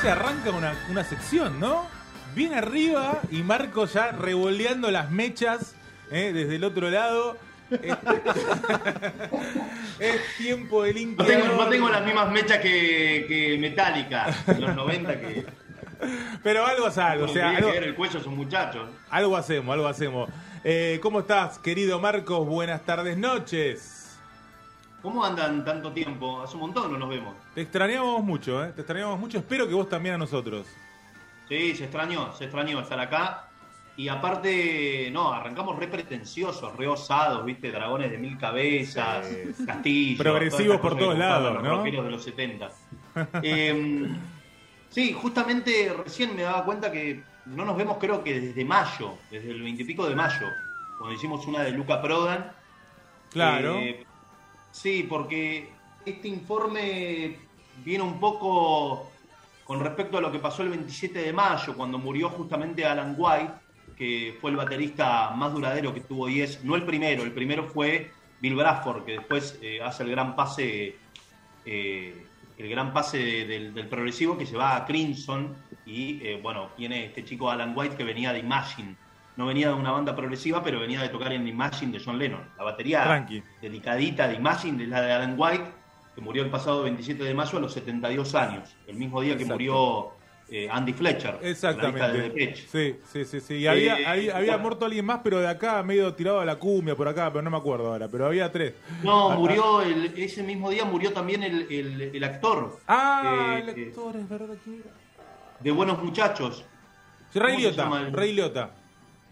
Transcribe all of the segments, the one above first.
Se arranca una, una sección, ¿no? Bien arriba y Marco ya revoleando las mechas ¿eh? desde el otro lado. Es, es tiempo de No linkeador. tengo, no tengo las mismas mechas que, que Metallica en los 90 que Pero algo es algo, o sea, algo, que el cuello esos muchachos. algo hacemos, algo hacemos. Eh, ¿Cómo estás, querido Marcos? Buenas tardes, noches. ¿Cómo andan tanto tiempo? Hace un montón no nos vemos. Te extrañamos mucho, ¿eh? Te extrañamos mucho. Espero que vos también a nosotros. Sí, se extrañó, se extrañó estar acá. Y aparte, no, arrancamos re pretenciosos, re osados, ¿viste? Dragones de mil cabezas, castillos. Progresivos por todos lados, los ¿no? de los 70. Eh, sí, justamente recién me daba cuenta que no nos vemos creo que desde mayo, desde el veintipico de mayo, cuando hicimos una de Luca Prodan. Claro. Eh, sí, porque este informe viene un poco con respecto a lo que pasó el 27 de mayo, cuando murió justamente Alan White, que fue el baterista más duradero que tuvo Yes. No el primero, el primero fue Bill Bradford, que después eh, hace el gran pase, eh, el gran pase del, del progresivo que se va a Crimson y eh, bueno, tiene este chico Alan White que venía de Imagine. No venía de una banda progresiva, pero venía de tocar en Imagine de John Lennon. La batería Tranqui. dedicadita de Imagine es la de Alan White, que murió el pasado 27 de mayo a los 72 años, el mismo día que murió eh, Andy Fletcher, de Exactamente. Depeche. Sí, sí, sí, sí. Y había, Eh, había, había bueno. muerto alguien más, pero de acá, medio tirado a la cumbia por acá, pero no me acuerdo ahora. Pero había tres. No, Ah, murió el- ese mismo día murió también el, el- el actor Ah, Eh, el actor, es verdad que era. de Buenos Muchachos, Sí, Ray ¿cómo se Liotta. Ray Liotta.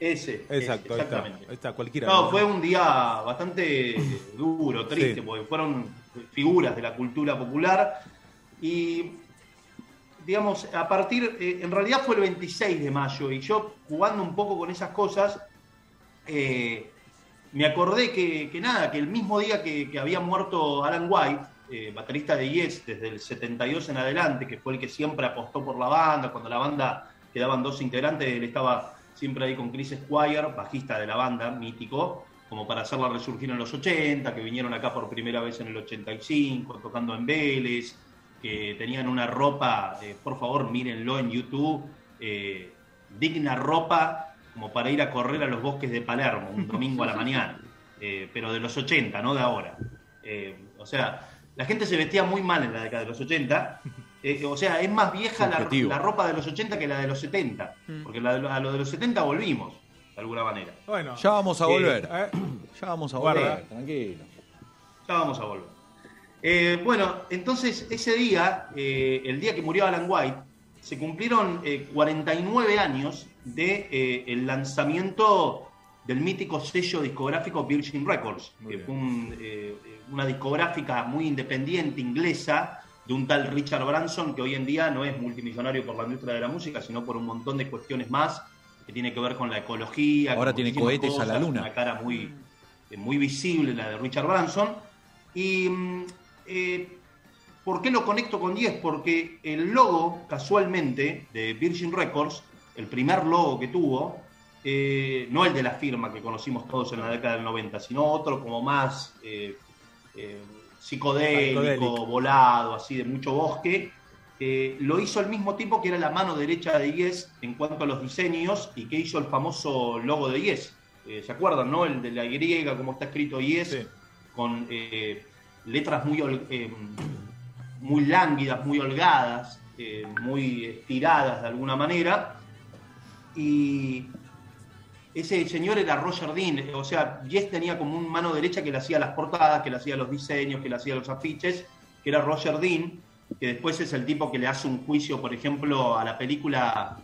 Ese. Exacto, ese, ahí está. exactamente. Ahí está, cualquiera. No, fue un día bastante duro, triste, Sí. porque fueron figuras de la cultura popular y, digamos, a partir, eh, en realidad fue el 26 de mayo y yo jugando un poco con esas cosas, eh, me acordé que, que nada, que el mismo día que, que había muerto Alan White, eh, baterista de Yes desde el 72 en adelante, que fue el que siempre apostó por la banda, cuando la banda quedaban dos integrantes, él estaba siempre ahí con Chris Squire, bajista de la banda, mítico, como para hacerla resurgir en los 80, que vinieron acá por primera vez en el 85, tocando en Vélez, que tenían una ropa, eh, por favor mírenlo en YouTube, eh, digna ropa como para ir a correr a los bosques de Palermo un domingo a la mañana, eh, pero de los 80, no de ahora. Eh, o sea, la gente se vestía muy mal en la década de los 80. Eh, o sea, es más vieja la, la ropa de los 80 que la de los 70, porque la de- a lo de los 70 volvimos, de alguna manera. Bueno, Ya vamos a Eh, volver. eh, Ya vamos a guarda. volver, tranquilo. Ya vamos a volver. Eh, bueno, entonces ese día, eh, el día que murió Alan White, se cumplieron eh, 49 años de eh, el lanzamiento del mítico sello discográfico Virgin Records, Muy que bien. fue un, eh, una discográfica muy independiente inglesa de un tal Richard Branson, que hoy en día no es multimillonario por la industria de la música, sino por un montón de cuestiones más que tiene que ver con la ecología. Ahora tiene cohetes a la luna. Una cara muy, eh, muy visible, la de Richard Branson. Y mm, eh, ¿por qué lo conecto con 10? Porque el logo, casualmente, de Virgin Records, el primer logo que tuvo, eh, no el de la firma que conocimos todos en la década del 90, sino otro como más eh, psicodélico, Psicodélico. volado, así de mucho bosque. eh, lo hizo el mismo tipo que era la mano derecha de Yes en cuanto a los diseños y que hizo el famoso logo de Yes. Eh, ¿Se acuerdan, no? El de la Y, como está escrito Yes, Sí. con eh, letras muy, eh, muy lánguidas, muy holgadas, muy estiradas de alguna manera. Y ese señor era Roger Dean, o sea, Yes tenía como un mano derecha que le hacía las portadas, que le hacía los diseños, que le hacía los afiches, que era Roger Dean. que después es el tipo que le hace un juicio, por ejemplo, a la película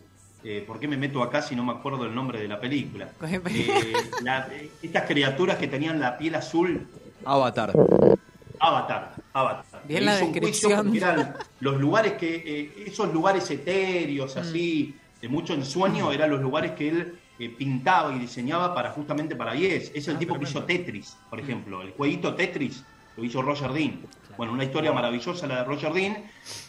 eh, ¿Por qué me meto acá si no me acuerdo el nombre de la película? Eh, estas criaturas que tenían la piel azul. Avatar. Avatar, Avatar. Bien la descripción. Eran los lugares que, eh, esos lugares etéreos, mm. así, de mucho ensueño, eran los lugares que él pintaba y diseñaba para justamente para Yes. Es el ah, tipo que hizo Tetris, por mm. ejemplo. El jueguito Tetris lo hizo Roger Dean. Bueno, una historia maravillosa la de Roger Dean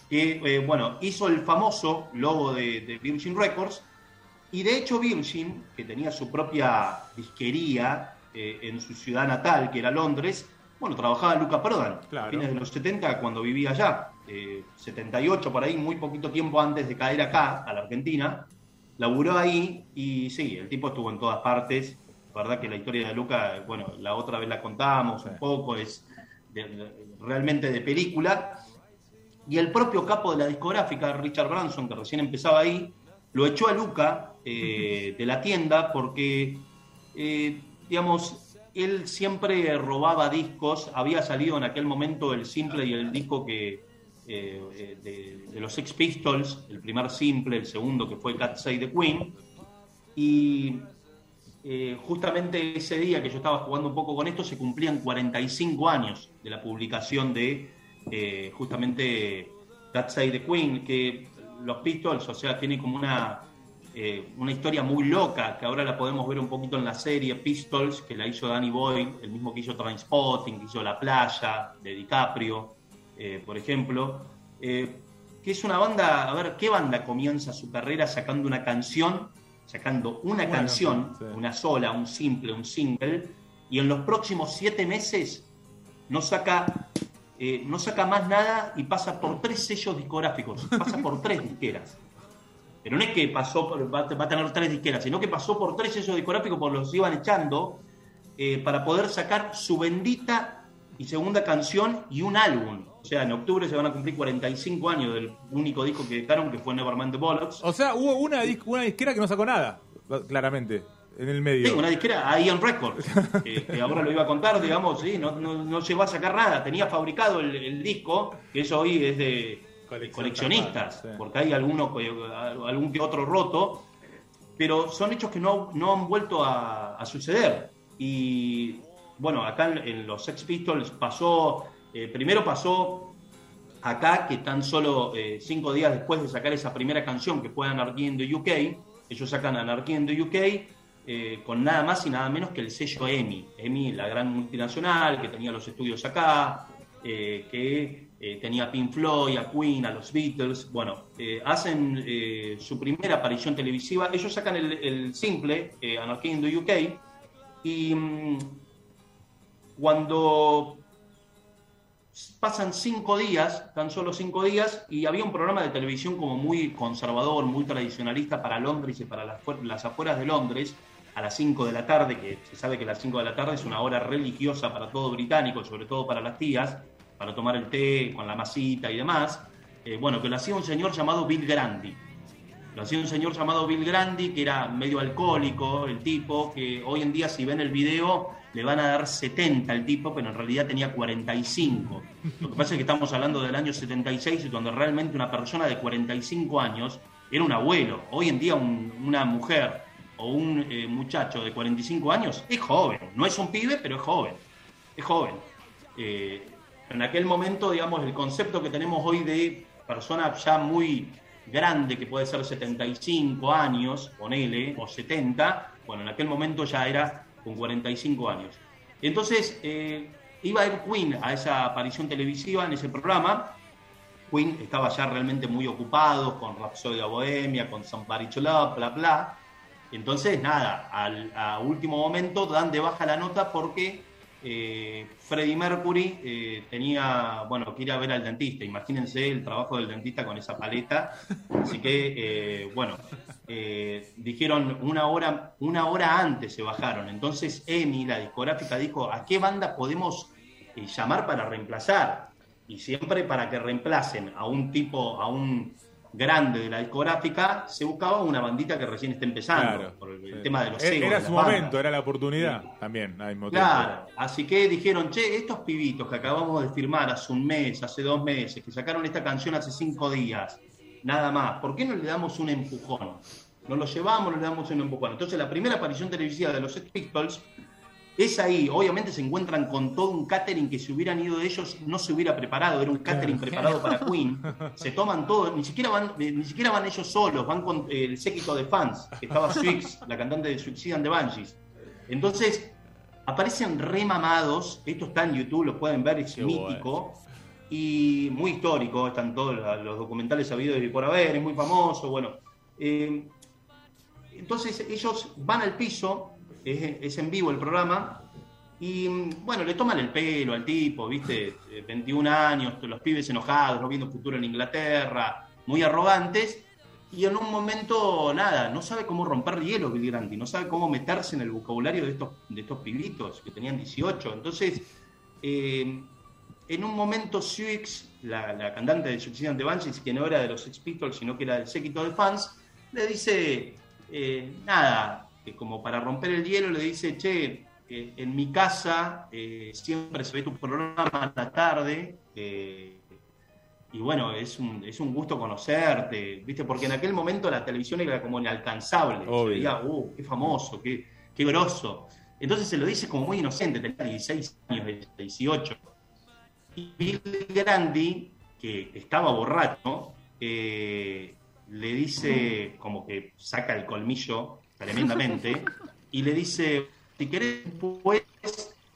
que eh, bueno, hizo el famoso logo de, Virgin Records, y de hecho Virgin, que tenía su propia disquería eh, en su ciudad natal, que era Londres, bueno, trabajaba Luca Prodan, a fines de los 70 cuando vivía allá, 78 eh, por ahí, muy poquito tiempo antes de caer acá, a la Argentina, laburó ahí y sí, el tipo estuvo en todas partes, verdad que la historia de Luca, bueno, la otra vez la contamos un poco, es realmente de película, y el propio capo de la discográfica, Richard Branson, que recién empezaba ahí, lo echó a Luca eh, de la tienda porque, eh, digamos, él siempre robaba discos. Había salido en aquel momento el simple y el disco que eh, de, los Sex Pistols, el primer simple, el segundo que fue Cat Say the Queen. Y justamente ese día que yo estaba jugando un poco con esto, se cumplían 45 años de la publicación de eh, justamente That Side the Queen, que los Pistols, o sea, tiene como una, eh, una historia muy loca, que ahora la podemos ver un poquito en la serie Pistols, que la hizo Danny Boyle, el mismo que hizo Transpotting, que hizo La Playa, de DiCaprio, eh, por ejemplo. que es una banda, a ver, ¿qué banda comienza su carrera sacando una canción, sacando una canción, una sola, un simple, un single, y en los próximos siete meses no saca eh, no saca más nada y pasa por tres sellos discográficos, pasa por tres disqueras. Pero no es que pasó por, va, a tener tres disqueras, sino que pasó por tres sellos discográficos porque los iban echando eh, para poder sacar su bendita y segunda canción y un álbum. O sea, en octubre se van a cumplir 45 años del único disco que dejaron, que fue Nevermind the Bollocks. O sea, hubo una, una disquera que no sacó nada, claramente en el medio. Sí, una disquera, Ian Records, que ahora lo iba a contar, digamos, sí, no, no, no llegó a sacar nada. Tenía fabricado el, disco, que eso hoy es de coleccionistas, porque hay alguno, algún que otro roto, pero son hechos que no, no han vuelto a, suceder. Y bueno, acá en, los Sex Pistols pasó, eh, primero pasó acá que tan solo eh, cinco días después de sacar esa primera canción que fue Anarchy in the UK, ellos sacan Anarchy in the UK eh, con nada más y nada menos que el sello EMI. EMI, la gran multinacional que tenía los estudios acá, que tenía Pink Floyd, a Queen, a los Beatles. Bueno, hacen su primera aparición televisiva. Ellos sacan el, simple, Anarchy in the UK, y mm, cuando pasan cinco días, tan solo cinco días, y había un programa de televisión como muy conservador, muy tradicionalista para Londres y para las, las afueras de Londres, a las 5 de la tarde, que se sabe que las 5 de la tarde es una hora religiosa para todo británico, sobre todo para las tías, para tomar el té con la masita y demás. Eh, bueno, que lo hacía un señor llamado Bill Grandi. Lo hacía un señor llamado Bill Grandi, que era medio alcohólico, el tipo, que hoy en día si ven el video le van a dar 70 al tipo, pero en realidad tenía 45. Lo que pasa es que estamos hablando del año 76 y cuando realmente una persona de 45 años era un abuelo. Hoy en día una mujer o un eh, muchacho de 45 años es joven, no es un pibe, pero es joven, es joven. Eh, en aquel momento, digamos, el concepto que tenemos hoy de persona ya muy grande, que puede ser 75 años, ponele, o 70, bueno, en aquel momento ya era con 45 años. Entonces, eh, iba a ir Queen a esa aparición televisiva en ese programa. Queen estaba ya realmente muy ocupado con Rhapsody Bohemia, con Somebody to bla, bla. Entonces, nada, al a último momento dan de baja la nota porque eh, Freddie Mercury eh, tenía, bueno, que ir a ver al dentista. Imagínense el trabajo del dentista con esa paleta. Así que, eh, bueno, dijeron una hora, una hora antes se bajaron. Entonces, EMI, la discográfica, dijo, ¿a qué banda podemos llamar para reemplazar? Y siempre para que reemplacen a un tipo, a un grande de la discográfica, se buscaba una bandita que recién esté empezando, por el, tema de los egos. Era su momento, era la oportunidad también. claro, así que dijeron, che, estos pibitos que acabamos de firmar hace un mes, hace dos meses, que sacaron esta canción hace cinco días, nada más, ¿por qué no le damos un empujón? Nos lo llevamos, no le damos un empujón. Entonces la primera aparición televisiva de los Sex Pistols es ahí, obviamente se encuentran con todo un catering que si hubieran ido de ellos no se hubiera preparado, era un catering preparado para Queen. Se toman todo, ni siquiera van, eh, ni siquiera van ellos solos, van con el séquito de fans, que estaba Swix, la cantante de Suicide and the Banshees. Entonces, aparecen remamados, esto está en YouTube, lo pueden ver, es mítico y muy histórico, están todos los documentales sabidos y por haber, es muy famoso, bueno. Eh, entonces ellos van al piso es, en vivo el programa, y bueno, le toman el pelo al tipo, ¿viste? 21 eh, años, los pibes enojados, no viendo futuro en Inglaterra, muy arrogantes, y en un momento, nada, no sabe cómo romper hielo Bill Grandi, no sabe cómo meterse en el vocabulario de estos, de estos pibitos que tenían 18. Entonces, eh, en un momento, Suix, la, cantante de Suicide the Banshees, que no era de los Sex Pistols, sino que era del séquito de fans, le dice, eh, nada, que como para romper el hielo le dice, che, eh, en mi casa eh, siempre se ve tu programa a la tarde, eh, y bueno, es un, es un gusto conocerte, ¿viste? Porque en aquel momento la televisión era como inalcanzable, se veía, uh, qué famoso, qué, qué grosso. Entonces se lo dice como muy inocente, tenía 16 años, 18. Y Bill Grandi, que estaba borracho, le dice, como que saca el colmillo tremendamente, y le dice, si querés después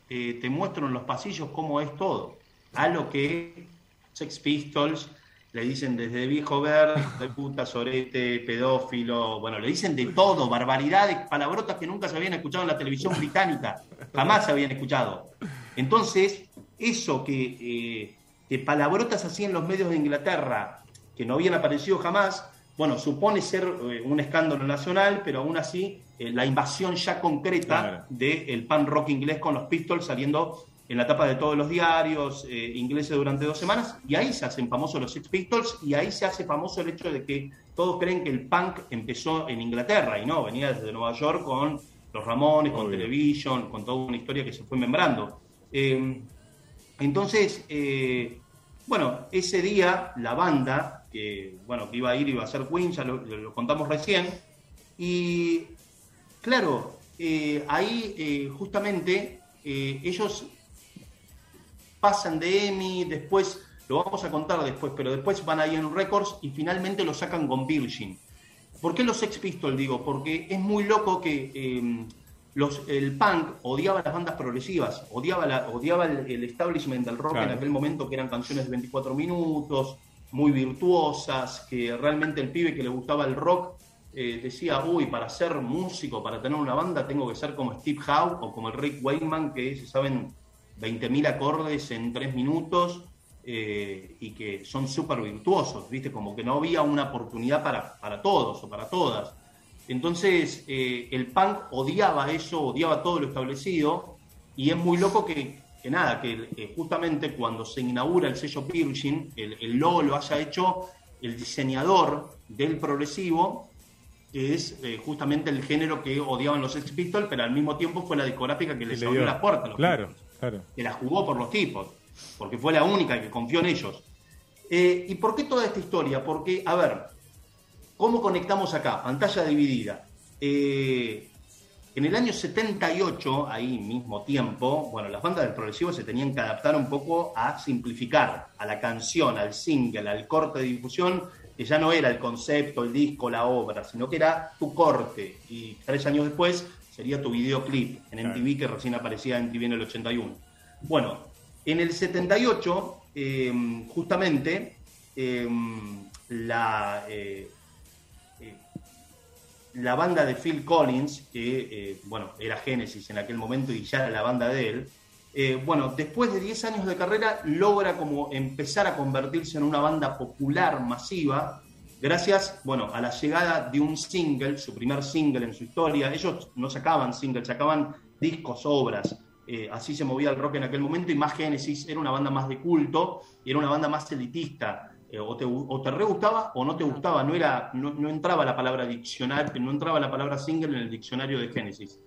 eh, te muestro en los pasillos cómo es todo. A lo que Sex Pistols le dicen desde viejo verde, de puta, sorete, pedófilo, bueno, le dicen de todo, barbaridades, palabrotas que nunca se habían escuchado en la televisión británica, jamás se habían escuchado. Entonces, eso que, eh, que palabrotas así en los medios de Inglaterra, que no habían aparecido jamás, bueno, supone ser eh, un escándalo nacional, pero aún así eh, la invasión ya concreta del pan rock inglés con los Pistols saliendo en la tapa de todos los diarios eh, ingleses durante dos semanas, y ahí se hacen famosos los Six Pistols, y ahí se hace famoso el hecho de que todos creen que el punk empezó en Inglaterra, y no, venía desde Nueva York con los Ramones, con Television, con toda una historia que se fue membrando. entonces, bueno, ese día la banda que, bueno, que iba a ir, iba a ser Queen, ya lo, contamos recién. Y claro, eh, ahí eh, justamente eh, ellos pasan de EMI, después, lo vamos a contar después, pero después van ahí en Records y finalmente lo sacan con Virgin. ¿Por qué los Sex Pistols digo? Porque es muy loco que los, el punk odiaba las bandas progresivas, odiaba, la, odiaba el, establishment del rock en aquel momento, que eran canciones de 24 minutos, muy virtuosas, que realmente el pibe que le gustaba el rock eh, decía, uy, para ser músico, para tener una banda, tengo que ser como Steve Howe o como el Rick Wakeman, que se saben 20.000 acordes en 3 minutos eh, y que son súper virtuosos, ¿viste? Como que no había una oportunidad para, para todos o para todas. Entonces, eh, el punk odiaba eso, odiaba todo lo establecido, y es muy loco que que nada, que justamente cuando se inaugura el sello Virgin, el, el, logo lo haya hecho el diseñador del progresivo, que es eh, justamente el género que odiaban los Sex Pistols, pero al mismo tiempo fue la discográfica que les abrió la puerta. claro, claro. Que la jugó por los tipos, porque fue la única que confió en ellos. Eh, ¿Y por qué toda esta historia? Porque, a ver, ¿cómo conectamos acá? Pantalla dividida. Eh, en el año 78, ahí mismo tiempo, bueno, las bandas del progresivo se tenían que adaptar un poco a simplificar a la canción, al single, al corte de difusión, que ya no era el concepto, el disco, la obra, sino que era tu corte. Y tres años después sería tu videoclip en MTV, que recién aparecía en MTV en el 81. Bueno, en el 78, eh, justamente, eh, la, eh, la banda de Phil Collins, que eh, bueno, era Genesis en aquel momento y ya era la banda de él, eh, bueno, después de 10 años de carrera logra como empezar a convertirse en una banda popular masiva, gracias, bueno, a la llegada de un single, su primer single en su historia. Ellos no sacaban singles, sacaban discos, obras. Eh, así se movía el rock en aquel momento y más Genesis era una banda más de culto y era una banda más elitista. Eh, o, te, o te re gustaba o no te gustaba, no, era, no, entraba la palabra diccionario, no entraba la palabra single en el diccionario de Génesis.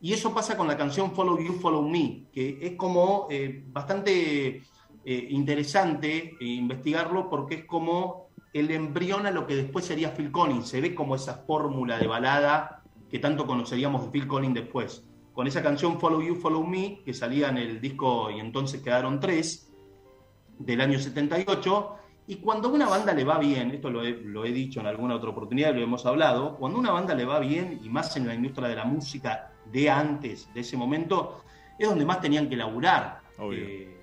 Y eso pasa con la canción Follow You, Follow Me, que es como eh, bastante eh, interesante investigarlo porque es como el embrión a lo que después sería Phil Collins. Se ve como esa fórmula de balada que tanto conoceríamos de Phil Collins después. Con esa canción Follow You, Follow Me, que salía en el disco y entonces quedaron tres, del año 78. Y cuando a una banda le va bien, esto lo he, lo he, dicho en alguna otra oportunidad, lo hemos hablado, cuando a una banda le va bien, y más en la industria de la música de antes, de ese momento, es donde más tenían que laburar. Eh,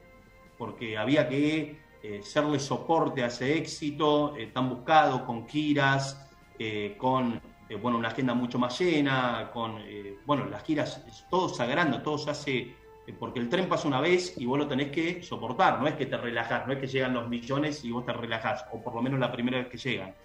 porque había que eh, serle soporte a ese éxito eh, tan buscado, con giras, con bueno, una agenda mucho más llena, con bueno, las giras, todo se agranda, todo se hace porque el tren pasa una vez y vos lo tenés que soportar, no es que te relajás, no es que llegan los millones y vos te relajás, o por lo menos la primera vez que llegan.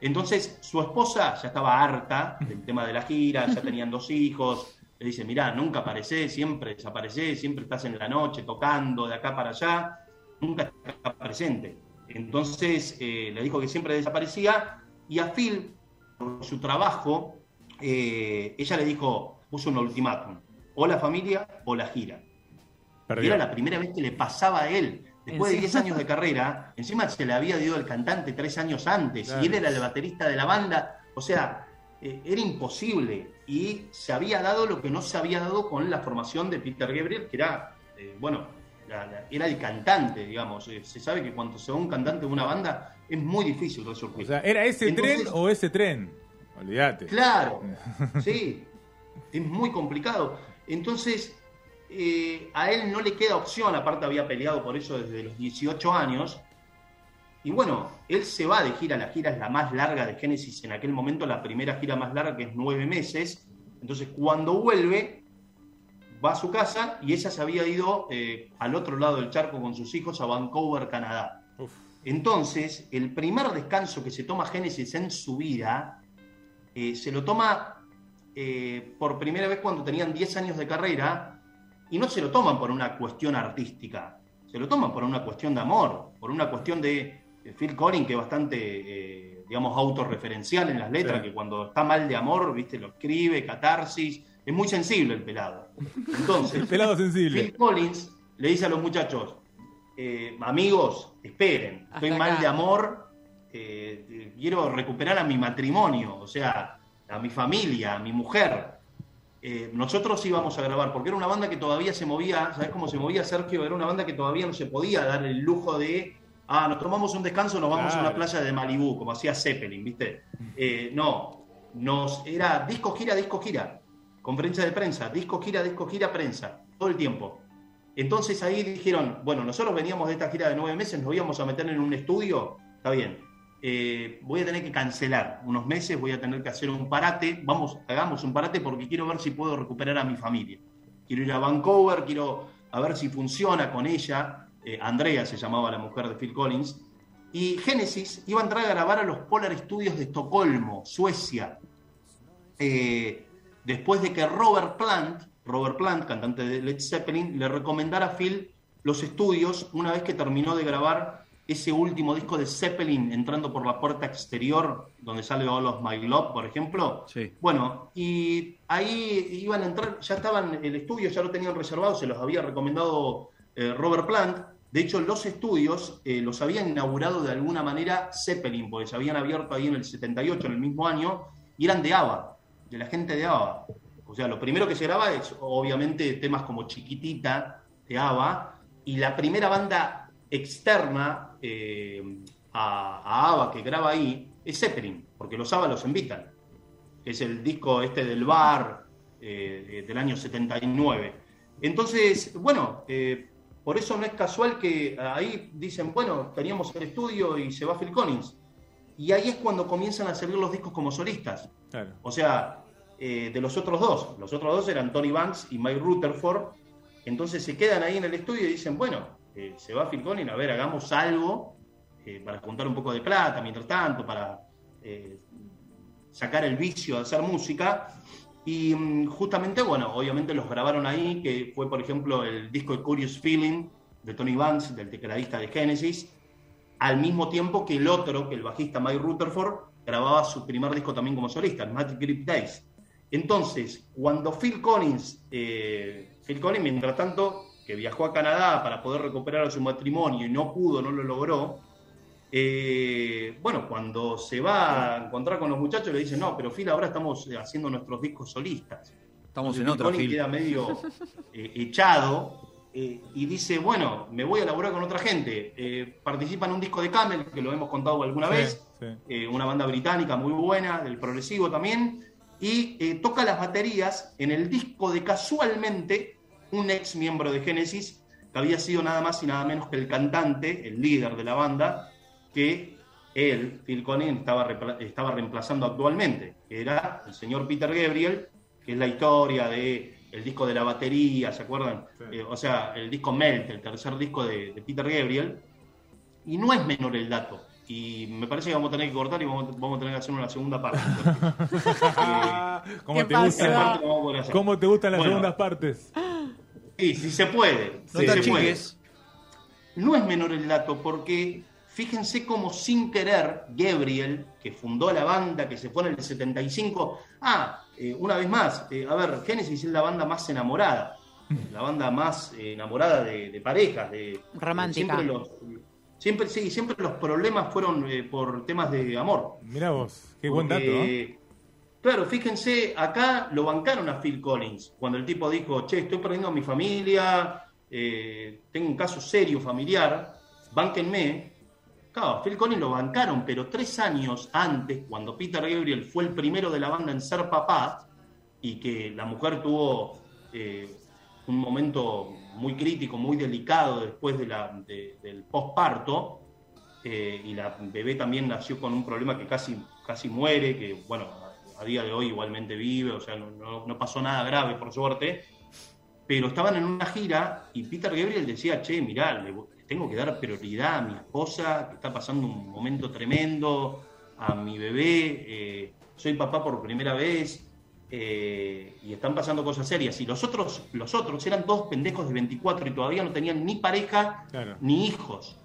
Entonces, su esposa ya estaba harta del tema de la gira, ya tenían dos hijos, le dice, mirá, nunca aparecés, siempre desaparecés, siempre estás en la noche tocando de acá para allá, nunca estás presente. Entonces, eh, le dijo que siempre desaparecía y a Phil, por su trabajo, eh, ella le dijo, puso un ultimátum, o la familia o la gira. Y era la primera vez que le pasaba a él. Después de 10 años de carrera, encima se le había ido el cantante tres años antes y él era el baterista de la banda. O sea, eh, era imposible. Y se había dado lo que no se había dado con la formación de Peter Gabriel, que era, eh, bueno, era el cantante, digamos. Eh, se sabe que cuando se va un cantante de una banda es muy difícil resolver. O sea, ¿era ese tren o ese tren? Olvídate. Claro, sí. Es muy complicado. Entonces, eh, a él no le queda opción, aparte había peleado por eso desde los 18 años. Y bueno, él se va de gira, la gira es la más larga de Génesis en aquel momento, la primera gira más larga que es nueve meses. Entonces cuando vuelve, va a su casa y ella se había ido eh, al otro lado del charco con sus hijos a Vancouver, Canadá. Entonces, el primer descanso que se toma Génesis en su vida, eh, se lo toma por primera vez cuando tenían 10 años de carrera y no se lo toman por una cuestión artística, se lo toman por una cuestión de amor, por una cuestión de, Phil Collins, que es bastante, eh, digamos, autorreferencial en las letras, que cuando está mal de amor, viste, lo escribe, catarsis, es muy sensible el pelado. Entonces, el pelado sensible. Phil Collins le dice a los muchachos, eh, amigos, esperen, estoy mal de amor, eh, quiero recuperar a mi matrimonio, o sea, a mi familia, a mi mujer, eh, nosotros íbamos a grabar, porque era una banda que todavía se movía, ¿sabes cómo se movía Sergio? Era una banda que todavía no se podía dar el lujo de, ah, nos tomamos un descanso, nos vamos a una playa de Malibú, como hacía Zeppelin, ¿viste? Eh, no, nos, era disco gira, disco gira, conferencia de prensa, disco gira, disco gira, prensa, todo el tiempo. Entonces ahí dijeron, bueno, nosotros veníamos de esta gira de nueve meses, nos íbamos a meter en un estudio, está bien, eh, voy a tener que cancelar unos meses, voy a tener que hacer un parate, vamos, hagamos un parate porque quiero ver si puedo recuperar a mi familia. Quiero ir a Vancouver, quiero a ver si funciona con ella. Eh, Andrea se llamaba la mujer de Phil Collins. Y Genesis iba a entrar a grabar a los Polar Studios de Estocolmo, Suecia. Eh, después de que Robert Plant, Robert Plant, cantante de Led Zeppelin, le recomendara a Phil los estudios una vez que terminó de grabar ese último disco de Zeppelin entrando por la puerta exterior, donde sale All of My Love, por ejemplo. Sí. Bueno, y ahí iban a entrar, ya estaban, el estudio ya lo tenían reservado, se los había recomendado eh, Robert Plant. De hecho, los estudios eh, los habían inaugurado de alguna manera Zeppelin, porque se habían abierto ahí en el 78, en el mismo año, y eran de ABBA, de la gente de ABBA. O sea, lo primero que se graba es obviamente temas como Chiquitita de ABBA, y la primera banda externa eh, a, a, ABBA que graba ahí es Zeppelin, porque los ABBA los invitan. Es el disco este del bar eh, del año 79. Entonces, bueno, eh, por eso no es casual que ahí dicen, bueno, teníamos el estudio y se va Phil Collins. Y ahí es cuando comienzan a salir los discos como solistas. O sea, de los otros dos. Los otros dos eran Tony Banks y Mike Rutherford. Entonces se quedan ahí en el estudio y dicen, bueno, se va Phil Collins, a ver, hagamos algo eh, para juntar un poco de plata mientras tanto, para eh, sacar el vicio de hacer música. Y mm, justamente, bueno, obviamente los grabaron ahí, que fue, por ejemplo, el disco de Curious Feeling de Tony Banks, del tecladista de Genesis. al mismo tiempo que el otro, que el bajista Mike Rutherford, grababa su primer disco también como solista, el Magic Grip Days. Entonces, cuando Phil Collins, eh, Phil Collins, mientras tanto, que viajó a Canadá para poder recuperar a su matrimonio y no pudo, no lo logró, eh, bueno, cuando se va a encontrar con los muchachos le dicen, no, pero Phil, ahora estamos haciendo nuestros discos solistas. Estamos en Collins Phil. queda medio eh, echado eh, y dice, bueno, me voy a laburar con otra gente. Eh, participa en un disco de Camel, que lo hemos contado alguna Sí, vez, sí. eh, una banda británica muy buena, del progresivo también, y eh, toca las baterías en el disco de casualmente un ex miembro de Genesis, que había sido nada más y nada menos que el cantante, el líder de la banda, que él, Phil Collins, estaba, repla- estaba reemplazando actualmente, que era el señor Peter Gabriel, que es la historia de el disco de la batería, ¿se acuerdan? Sí. Eh, o sea, el disco Melt, el tercer disco de, de Peter Gabriel, y no es menor el dato. Y me parece que vamos a tener que cortar y vamos, vamos a tener que hacer una segunda parte. ¿Cómo ¿Qué te, pasó? Esa gusta. ¿Cómo te gustan las Bueno. segundas partes? Sí, si se puede. No se puede. No es menor el dato porque fíjense cómo sin querer Gabriel, que fundó la banda, que se pone en el 75, ah, eh, una vez más, eh, a ver, Genesis es la banda más enamorada, la banda más eh, enamorada de, de parejas, de Romántica. Siempre los, siempre, sí, siempre los problemas fueron eh, por temas de amor. Mirá vos, qué buen dato. Claro, fíjense, acá lo bancaron a Phil Collins, cuando el tipo dijo, che, estoy perdiendo a mi familia, eh, tengo un caso serio familiar, bánquenme. Claro, Phil Collins lo bancaron, pero tres años antes, cuando Peter Gabriel fue el primero de la banda en ser papá, y que la mujer tuvo eh, un momento muy crítico, muy delicado después del posparto, eh, y la bebé también nació con un problema que casi, casi muere, que bueno, a, día de hoy igualmente vive, o sea, no, no- no pasó nada grave por suerte, pero estaban en una gira y Peter Gabriel decía, che, mirá, le, tengo que dar prioridad a mi esposa, que está pasando un momento tremendo, a mi bebé, eh, soy papá por primera vez, eh, y están pasando cosas serias. Y los otros, los otros eran todos pendejos de 24 y todavía no tenían ni pareja Claro. ni hijos.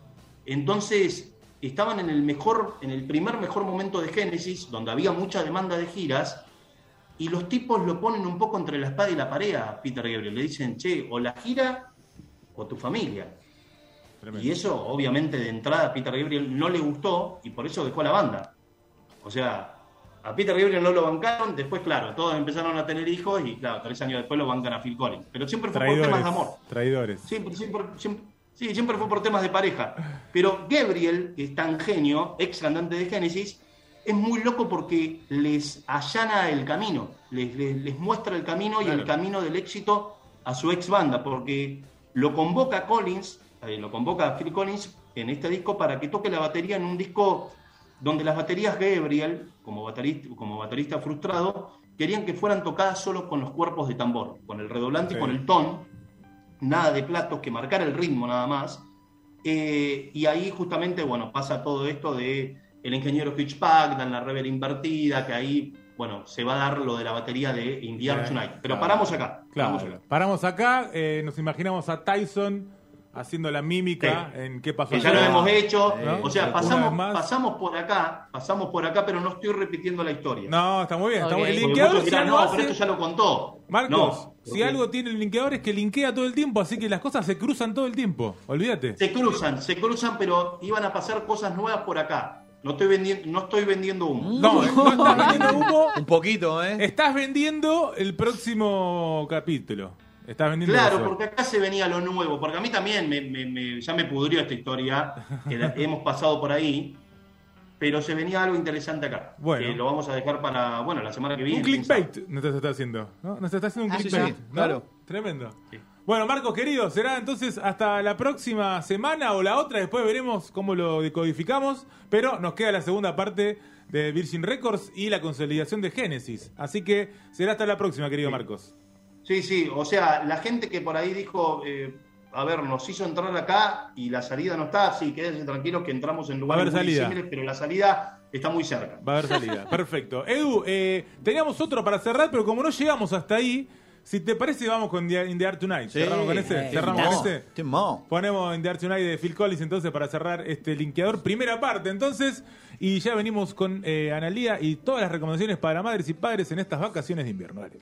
Entonces, estaban en el mejor, en el primer mejor momento de Génesis, donde había mucha demanda de giras, y los tipos lo ponen un poco entre la espada y la pared a Peter Gabriel. Le dicen, che, o la gira o tu familia. Tremendo. Y eso, obviamente, de entrada a Peter Gabriel no le gustó y por eso dejó la banda. O sea, a Peter Gabriel no lo bancaron, después, claro, todos empezaron a tener hijos y, claro, tres años después lo bancan a Phil Collins. Pero siempre fue por Traidores. temas de amor. Traidores. Siempre, siempre, siempre- sí, siempre fue por temas de pareja. Pero Gabriel, que es tan genio, ex cantante de Génesis, es muy loco porque les allana el camino, les, les- les muestra el camino y el camino del éxito a su ex banda, porque lo convoca Collins, eh, lo convoca a Phil Collins en este disco para que toque la batería en un disco donde las baterías Gabriel, como baterista, como baterista frustrado, querían que fueran tocadas solo con los cuerpos de tambor, con el redoblante y con el ton, nada de platos, que marcara el ritmo nada más. Eh, y ahí justamente, bueno, pasa todo esto de el ingeniero Hitchpack, dan la rever invertida, que ahí, bueno, se va a dar lo de la batería de Indiana. Tonight. Pero paramos acá. Claro, paramos acá. paramos acá, eh, nos imaginamos a Tyson haciendo la mímica Sí. en qué pasó Que ya lo hemos hecho, ¿No? o sea, pasamos, pasamos por acá, pasamos por acá, pero no estoy repitiendo la historia. No, está muy bien. está Ok. muy- El linkeador si no, hace- pero esto ya lo contó. Marcos, No, si algo tiene el linkeador es que linkea todo el tiempo, así que las cosas se cruzan todo el tiempo. Olvídate. Se cruzan, se cruzan, pero iban a pasar cosas nuevas por acá. No estoy vendiendo, no estoy vendiendo humo. No, no estás vendiendo humo, Un poquito, ¿eh? estás vendiendo el próximo capítulo. Estás vendiendo Claro, eso. porque acá se venía lo nuevo, porque a mí también me, me- me- ya me pudrió esta historia, que la- hemos pasado por ahí, pero se venía algo interesante acá, Bueno. que lo vamos a dejar para, bueno, la semana que viene. Un clickbait nos está haciendo, ¿no? Nos está haciendo un Ah, clickbait, sí, ¿no? claro. Tremendo. Sí. Bueno, Marcos, querido, será entonces hasta la próxima semana o la otra, después veremos cómo lo decodificamos, pero nos queda la segunda parte de Virgin Records y la consolidación de Genesis. Así que será hasta la próxima, querido Sí. Marcos. Sí, sí, o sea, la gente que por ahí dijo, eh, a ver, nos hizo entrar acá y la salida no está, sí, quédense tranquilos que entramos en lugares haber muy salida. pero la salida está muy cerca. Va a haber salida. Perfecto. Edu, eh, teníamos otro para cerrar, pero como no llegamos hasta ahí, Si te parece, vamos con The- In the Art Tonight. Sí. Cerramos con ese. Cerramos con ese. Ponemos In the Art Tonight de Phil Collins entonces para cerrar este linkeador. Primera parte entonces. Y ya venimos con eh, Analía y todas las recomendaciones para madres y padres en estas vacaciones de invierno. Dale.